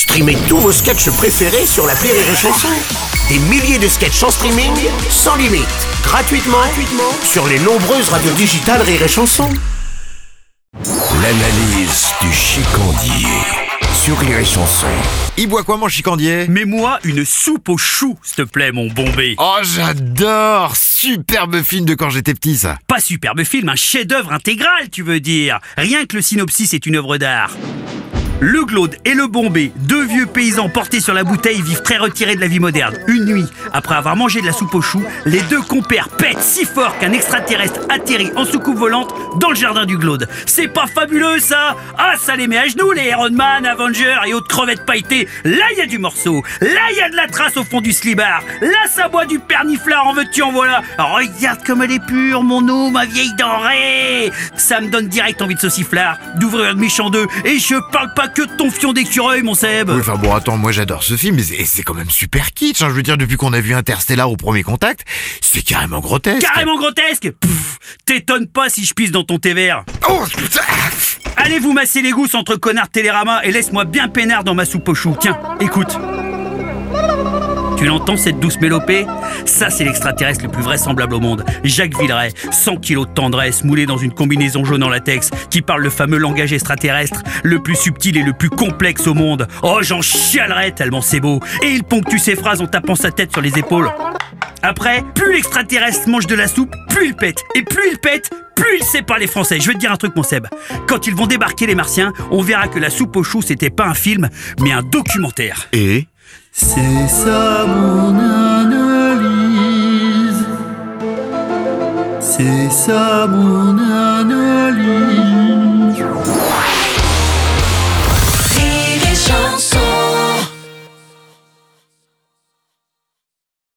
Streamez tous vos sketchs préférés sur la Rire et Chanson. Des milliers de sketchs en streaming, sans limite, gratuitement, gratuitement sur les nombreuses radios digitales Rire et Chanson. L'analyse du chicandier sur Rire et Chanson. Il boit quoi mon chicandier? Mais moi, une soupe aux choux, s'il te plaît, mon bombé. Oh j'adore Superbe film de quand j'étais petit ça Pas superbe film, un chef-d'œuvre intégral, tu veux dire. Rien que le synopsis est une œuvre d'art. Le Glaude et le Bombay, deux vieux paysans portés sur la bouteille, vivent très retirés de la vie moderne. Une nuit, après avoir mangé de la soupe aux choux, les deux compères pètent si fort qu'un extraterrestre atterrit en soucoupe volante dans le jardin du Glaude. C'est pas fabuleux ça? Ah, ça les met à genoux, les Iron Man, Avengers et autres crevettes pailletées. Là, il y a du morceau. Là, il y a de la trace au fond du slibard. Là, ça boit du perniflard, en veux-tu, en voilà. Regarde comme elle est pure, mon eau, ma vieille denrée. Ça me donne direct envie de sauciflard, d'ouvrir le méchant d'eux, et je parle pas que de ton fion d'écureuil, mon Seb. Oui, Enfin bon attends, moi j'adore ce film, et c'est- quand même super kitsch, hein, je veux dire depuis qu'on a vu Interstellar au premier contact, c'est carrément grotesque Carrément grotesque T'étonnes pas si je pisse dans ton thé vert. Oh putain Allez vous masser les gousses entre connards de Télérama et laisse-moi bien peinard dans ma soupe aux choux. Tiens, écoute. Tu l'entends cette douce mélopée? Ça, c'est l'extraterrestre le plus vraisemblable au monde. Jacques Villeray, 100 kilos de tendresse, moulé dans une combinaison jaune en latex, qui parle le fameux langage extraterrestre, le plus subtil et le plus complexe au monde. Oh, j'en chialerais tellement c'est beau. Et il ponctue ses phrases en tapant sa tête sur les épaules. Après, plus l'extraterrestre mange de la soupe, plus il pète. Et plus il pète, plus il sait parler français. Je vais te dire un truc, mon Seb. Quand ils vont débarquer, les martiens, on verra que la soupe aux choux, c'était pas un film, mais un documentaire. Et? C'est ça mon analyse. C'est ça mon analyse.